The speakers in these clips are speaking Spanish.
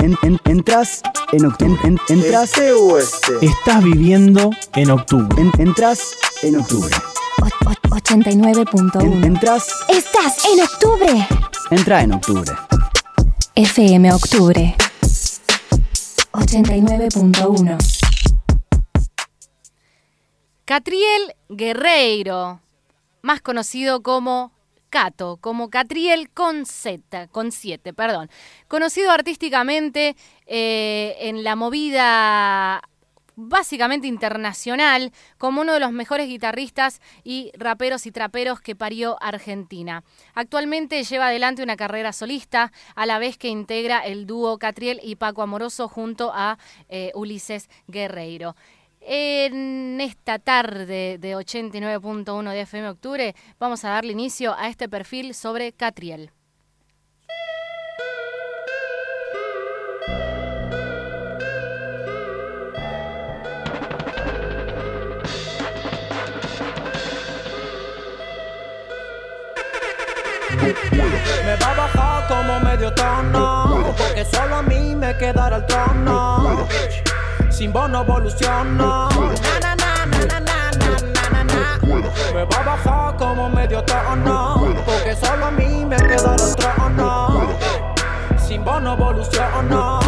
En, en- entras en octubre. En, entras, ¿Este o este? Estás viviendo en octubre. en- entras en octubre. Och- och- 89.1. En- entras, Estás en octubre. entra en octubre. FM Octubre. 89.1. Catriel Guerreiro, más conocido como Cato, como Catriel con Z, con 7, perdón. Conocido artísticamente eh, en la movida básicamente internacional, como uno de los mejores guitarristas y raperos y traperos que parió Argentina. Actualmente lleva adelante una carrera solista, a la vez que integra el dúo Catriel y Paco Amoroso junto a eh, Ulises Guerreiro. En esta tarde de 89.1 de FM Octubre vamos a darle inicio a este perfil sobre Catriel. Me va a bajar como medio tono Porque solo a mí me quedará el trono sin vos no evoluciono. Na, na, na, me va a bajar como medio tono, porque solo a mí me queda el trono. Sin vos no evoluciono.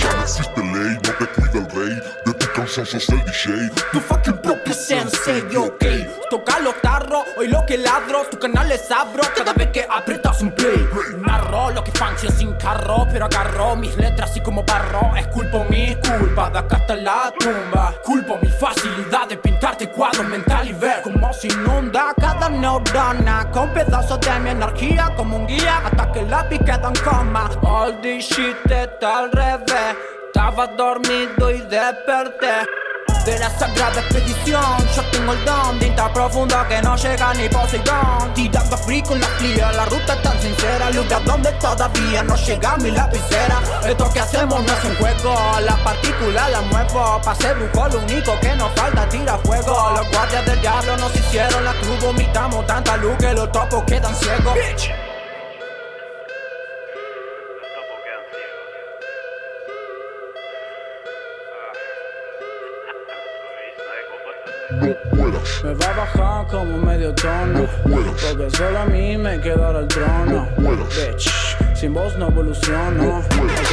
Ya existe ley, no te cuida el rey. De tu cansancio es el DJ. Tu fucking propio sensei, ok. Toca los tarros, hoy lo que ladro Tu canal es abro. Cada vez que aprietas un play Narro lo que fancio sin carro. Pero agarro mis letras así como barro Es culpo mi culpa, de acá hasta la tumba Culpo mi facilidad de pintarte cuadros mental y ver Cómo se inunda cada neurona. Con pedazos de mi energía como un guía Hasta que lápiz queda en coma. All this shit está al revés. Estaba dormido y desperté de la sagrada expedición. Yo tengo el don de tan profundo que no llega ni Poseidón. Tirando free con la fría, la ruta es tan sincera. Lugar donde todavía no llega mi lapicera. Esto que hacemos no es un juego La partícula la muevo. Pa' ser brujo lo único que nos falta es tirar fuego. Los guardias del diablo nos hicieron la cruz Vomitamos tanta luz que los topos quedan ciegos No puedas, Me va a bajar como medio tono. Porque solo a mí me quedará el trono. Bitch, sin vos no evoluciono. Ok.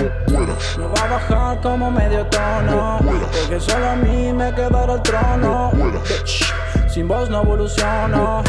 no puedas. Me va a bajar como medio tono. Porque solo a mí me quedará el trono. Bitch, sin vos no evoluciono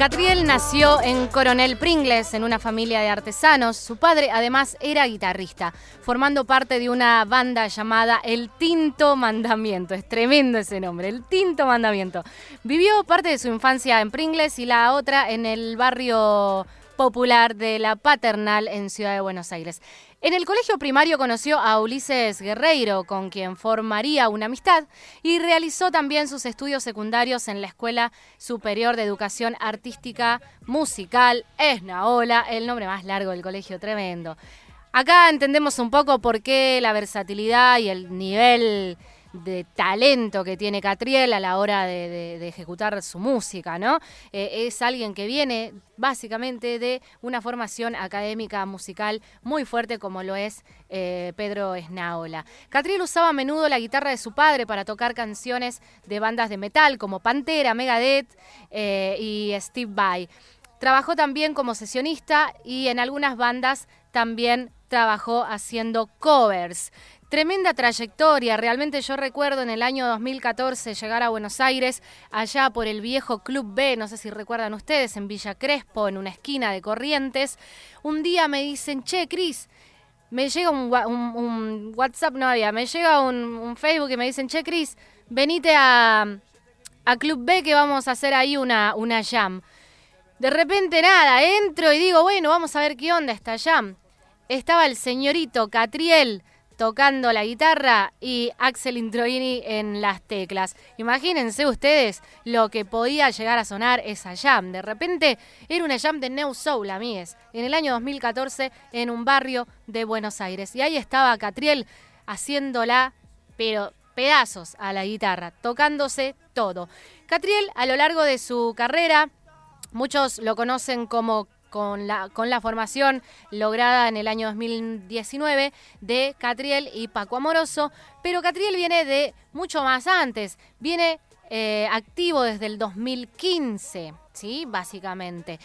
Catriel nació en Coronel Pringles, en una familia de artesanos. Su padre además era guitarrista, formando parte de una banda llamada El Tinto Mandamiento. Es tremendo ese nombre, El Tinto Mandamiento. Vivió parte de su infancia en Pringles y la otra en el barrio popular de La Paternal en Ciudad de Buenos Aires. En el colegio primario conoció a Ulises Guerreiro, con quien formaría una amistad, y realizó también sus estudios secundarios en la Escuela Superior de Educación Artística Musical Esnaola, el nombre más largo del colegio, tremendo. Acá entendemos un poco por qué la versatilidad y el nivel de talento que tiene Catriel a la hora de, ejecutar su música, ¿no? Eh, es alguien que viene básicamente de una formación académica musical muy fuerte como lo es eh, Pedro Esnaola. Catriel usaba a menudo la guitarra de su padre para tocar canciones de bandas de metal como Pantera, Megadeth eh, y Steve Vai. Trabajó también como sesionista y en algunas bandas también trabajó haciendo covers. Tremenda trayectoria, realmente yo recuerdo en el año 2014 llegar a Buenos Aires, allá por el viejo Club B, no sé si recuerdan ustedes, en Villa Crespo, en una esquina de Corrientes. Un día me dicen, che, Cris, me llega un, WhatsApp, no había, me llega un, un Facebook y me dicen, che, Cris, venite a, a Club B que vamos a hacer ahí una, una jam. De repente nada, entro y digo, bueno, vamos a ver qué onda esta jam. Estaba el señorito Catriel tocando la guitarra y Axel Introini en las teclas. Imagínense ustedes lo que podía llegar a sonar esa jam. De repente era una jam de New Soul, amigues, en el año 2014 en un barrio de Buenos Aires. Y ahí estaba Catriel haciéndola, pero pedazos a la guitarra, tocándose todo. Catriel, a lo largo de su carrera, muchos lo conocen como con la, con la formación lograda en el año 2019 de Catriel y Paco Amoroso, pero Catriel viene de mucho más antes, viene eh, activo desde el 2015, ¿sí? Básicamente.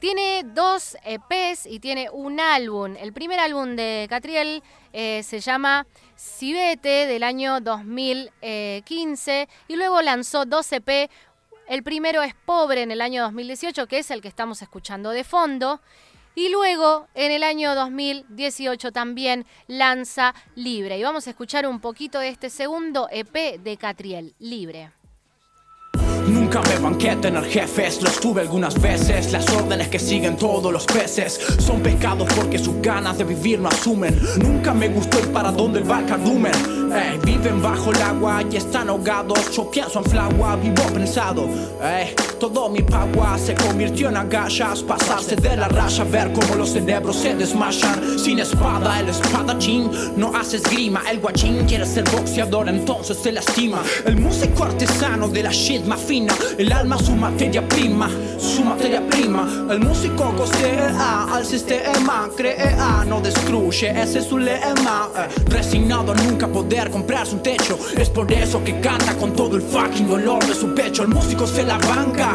Tiene dos EPs y tiene un álbum. El primer álbum de Catriel eh, se llama Cibete del año 2015 y luego lanzó dos EP. El primero es Pobre en el año 2018, que es el que estamos escuchando de fondo. Y luego, en el año 2018, también lanza Libre. Y vamos a escuchar un poquito de este segundo EP de Catriel, Libre. Nunca me banqué tener jefes, los tuve algunas veces. Las órdenes que siguen todos los peces son pecados porque sus ganas de vivir no asumen. Nunca me gustó el para dónde el cardumen. Ey, viven bajo el agua y están ahogados. Yo pienso en flagua, vivo pensado. Todo mi pagua se convirtió en agallas. Pasarse de la raya, ver cómo los cerebros se desmayan. Sin espada, el espadachín no hace esgrima. El guachín quiere ser boxeador, entonces se lastima. El músico artesano de la shit más fina. El alma su materia prima, su materia prima. El músico costea al sistema, crea, no destruye. Ese es su lema. Eh, resignado a nunca poder comprarse un techo. Es por eso que canta con todo el fucking dolor de su pecho. El músico se la banca.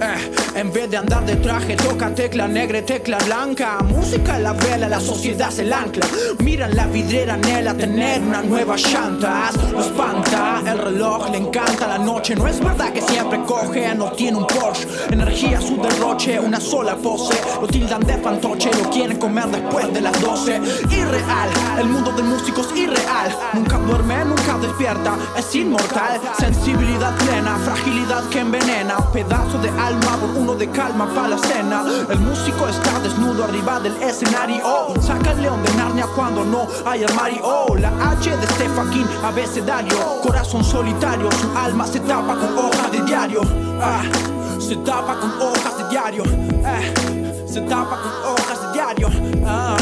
Eh, en vez de andar de traje, toca tecla negra y tecla blanca. Música la vela, la sociedad se la ancla. Miran la vidriera, anhela tener una nueva llanta. Lo espanta, el reloj le encanta la noche. No es verdad que siempre coge, no tiene un Porsche. Energía su una sola pose. Lo tildan de fantoche, lo quieren comer después de las 12. Irreal, el mundo del músico es irreal. Nunca duerme, nunca despierta, es inmortal. Sensibilidad plena, fragilidad que envenena. Pedazo de alma por uno de calma para la cena. El músico está desnudo arriba del escenario. Saca el león de Narnia cuando no hay armario. La H de este fucking abecedario. Corazón solitario, su alma se tapa con hojas de diario. Ah, se tapa con hojas diario. Eh, se tapa con hojas de diario. Ah,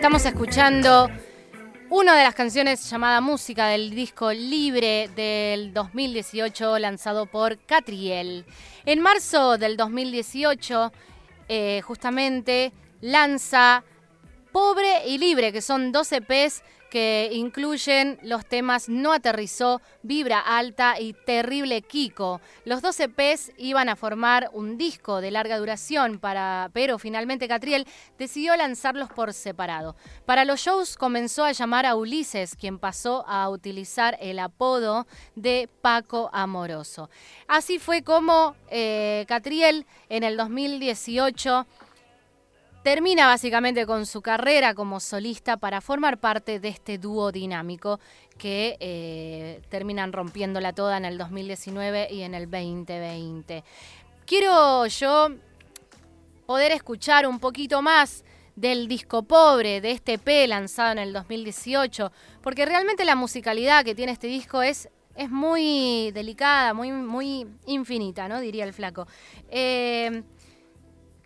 Estamos escuchando una de las canciones llamada Música del disco Libre del 2018 lanzado por Catriel. En marzo del 2018 eh, justamente lanza Pobre y Libre, que son 12 EPs que incluyen los temas No aterrizó, Vibra alta y Terrible Kiko. Los 12 EPs iban a formar un disco de larga duración, para, pero finalmente Catriel decidió lanzarlos por separado. Para los shows comenzó a llamar a Ulises, quien pasó a utilizar el apodo de Paco Amoroso. Así fue como eh, Catriel en el 2018 termina básicamente con su carrera como solista para formar parte de este dúo dinámico que eh, terminan rompiéndola toda en el 2019 y en el 2020. Quiero yo poder escuchar un poquito más del disco pobre, de este EP lanzado en el 2018, porque realmente la musicalidad que tiene este disco es, es muy delicada, muy, muy infinita, ¿no? Diría el flaco. Eh,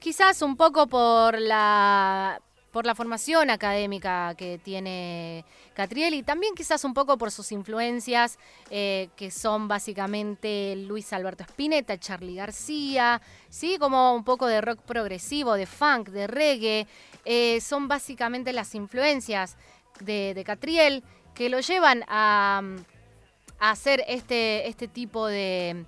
quizás un poco por la por la formación académica que tiene Catriel y también quizás un poco por sus influencias, eh, que son básicamente Luis Alberto Spinetta, Charlie García, ¿sí? como un poco de rock progresivo, de funk, de reggae. Eh, son básicamente las influencias de, Catriel que lo llevan a, hacer este, este tipo de,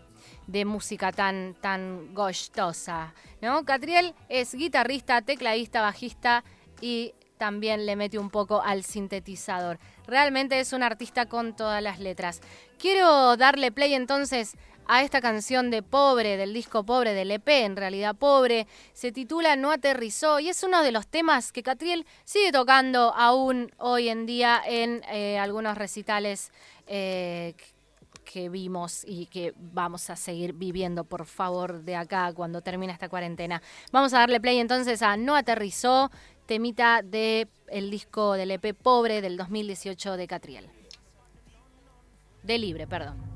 música tan, tan gostosa. ¿no? Catriel es guitarrista, tecladista, bajista y también le mete un poco al sintetizador. Realmente es un artista con todas las letras. Quiero darle play entonces a esta canción de Pobre, del disco Pobre, del EP, en realidad Pobre. Se titula No aterrizó y es uno de los temas que Catriel sigue tocando aún hoy en día en eh, algunos recitales eh, que vimos y que vamos a seguir viviendo, por favor, de acá cuando termine esta cuarentena. Vamos a darle play entonces a No aterrizó temita del el disco del EP Pobre del 2018 de Catriel. De Libre, perdón.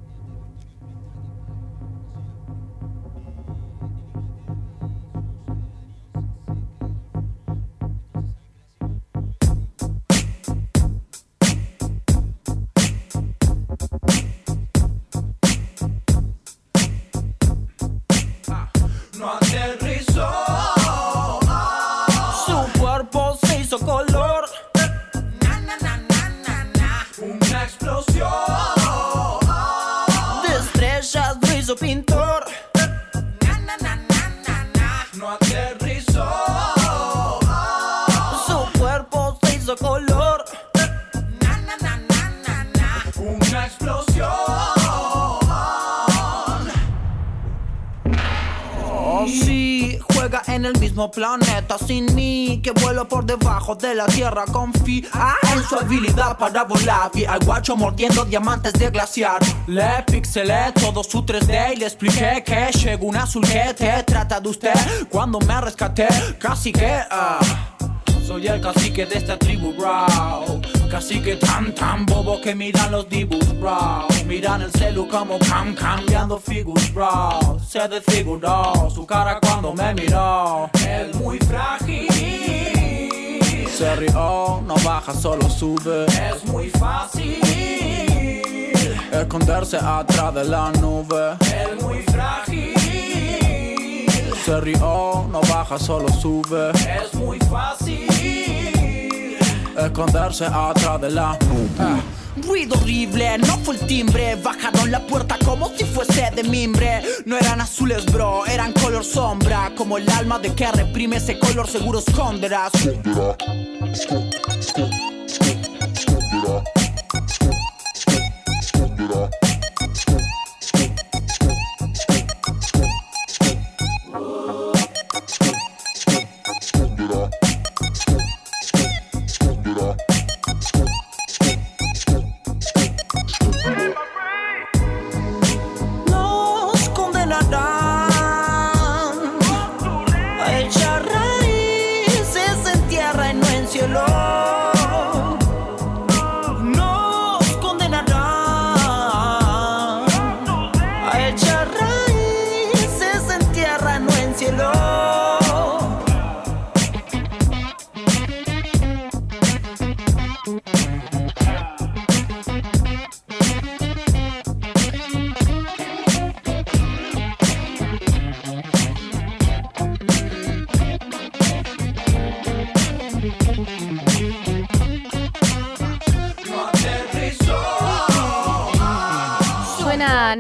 Estrellas lo en el mismo planeta sin mí Que vuelo por debajo de la tierra Confía en su habilidad para volar Vi al guacho mordiendo diamantes de glaciar. Le pixelé todo su 3D y le expliqué que llegó un azul que trata de usted. Cuando me rescaté casi que... Uh, soy el cacique de esta tribu, bro. Cacique tan tan bobo que miran los dibujos, bro. Miran el celu como cam cambiando figuras, bro. Se desfiguró su cara cuando me miró. Es muy frágil. Se rió, no baja, solo sube. Es muy fácil. Esconderse atrás de la nube. Es muy frágil. Se rió, no baja, solo sube. Es muy fácil esconderse atrás de la nube. Ruido horrible, no fue el timbre. Bajaron la puerta como si fuese de mimbre. No eran azules bro, eran color sombra. Como el alma de que reprime ese color seguro esconderás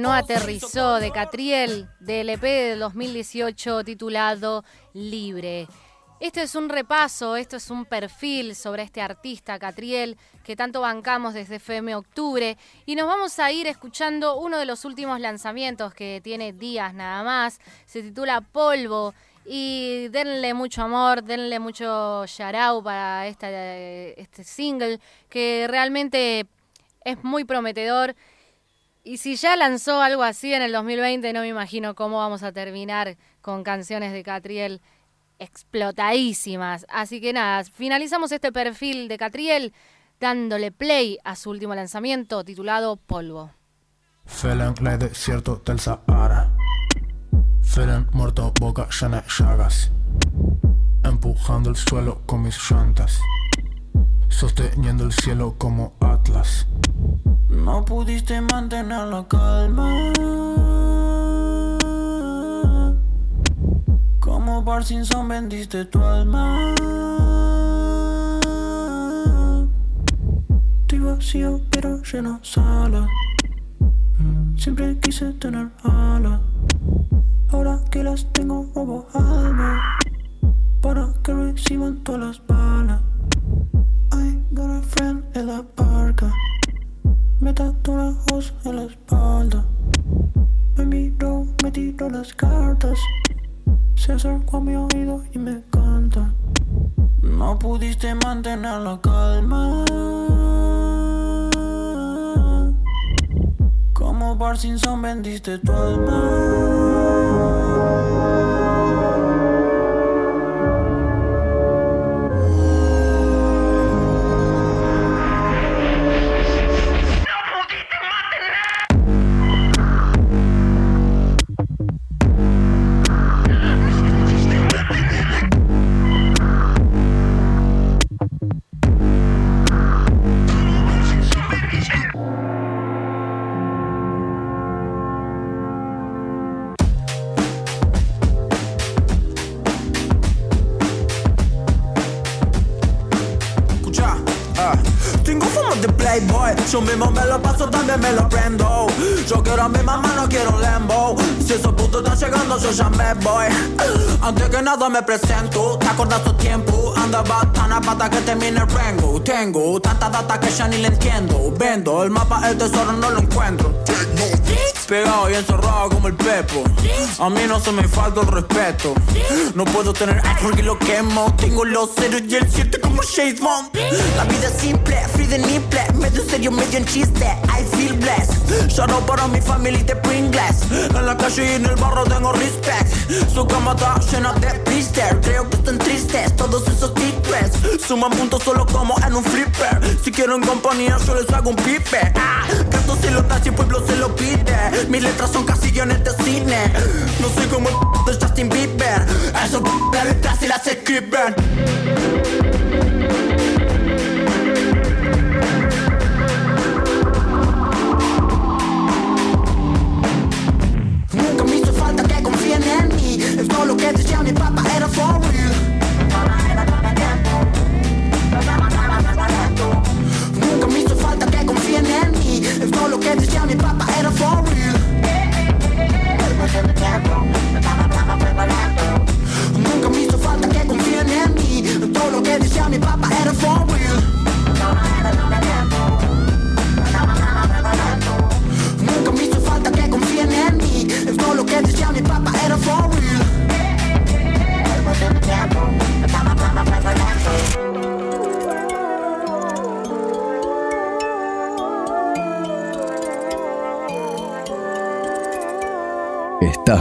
aterrizó de Catriel del EP de 2018 titulado Libre. Esto es un repaso, esto es un perfil sobre este artista Catriel que tanto bancamos desde FM Octubre. Y nos vamos a ir escuchando uno de los últimos lanzamientos que tiene días nada más, se titula Polvo. Y denle mucho amor, denle mucho yarao para este single que realmente es muy prometedor y si ya lanzó algo así en el 2020, no me imagino cómo vamos a terminar con canciones de Catriel explotadísimas. Así que nada, finalizamos este perfil de Catriel dándole play a su último lanzamiento titulado Polvo. Felen desierto del Sahara. Felen muerto, boca llena de llagas. empujando el suelo con mis llantas, sosteniendo el cielo como Atlas. No pudiste mantener la calma. Como Parkinson vendiste tu alma. Estoy vacío pero lleno sala. Siempre quise tener alas. Ahora que las tengo robo alma. Para que reciban todas las balas. Me voz en la espalda. Me miró, me tiró las cartas. Se acercó a mi oído y me canta. No pudiste mantener la calma. Como Parkinson vendiste tu alma. Lo paso, también me lo prendo. Yo quiero a mi mamá, no quiero un Lambo. Si esos putos están llegando, yo ya me voy Antes que nada me presento ¿Te acordás tu tiempo? Andaba tan a pata que termine el rango. Tengo tanta data que ya ni le entiendo. Vendo el mapa, el tesoro no lo encuentro. Pegado y encerrado como el pepo. A mí no se me falta el respeto. No puedo tener algo porque lo quemo Tengo los ceros y el 7 como Chase Bond. La vida es simple, free de nipple. Medio serio, medio en chiste. I feel blessed. Shout out para mi familia de Pringles. En la calle y en el barro tengo respect. Su cama está llena de blister Creo que están tristes todos esos secrets Suman puntos solo como en un flipper. Si quiero en compañía yo les hago un pipe. Ah, Canto si lo das y el pueblo se lo pide. Mis letras son casi guiones de cine. No soy como el de Justin Bieber. Eso las letras y las escriben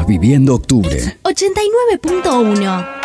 viviendo octubre. 89.1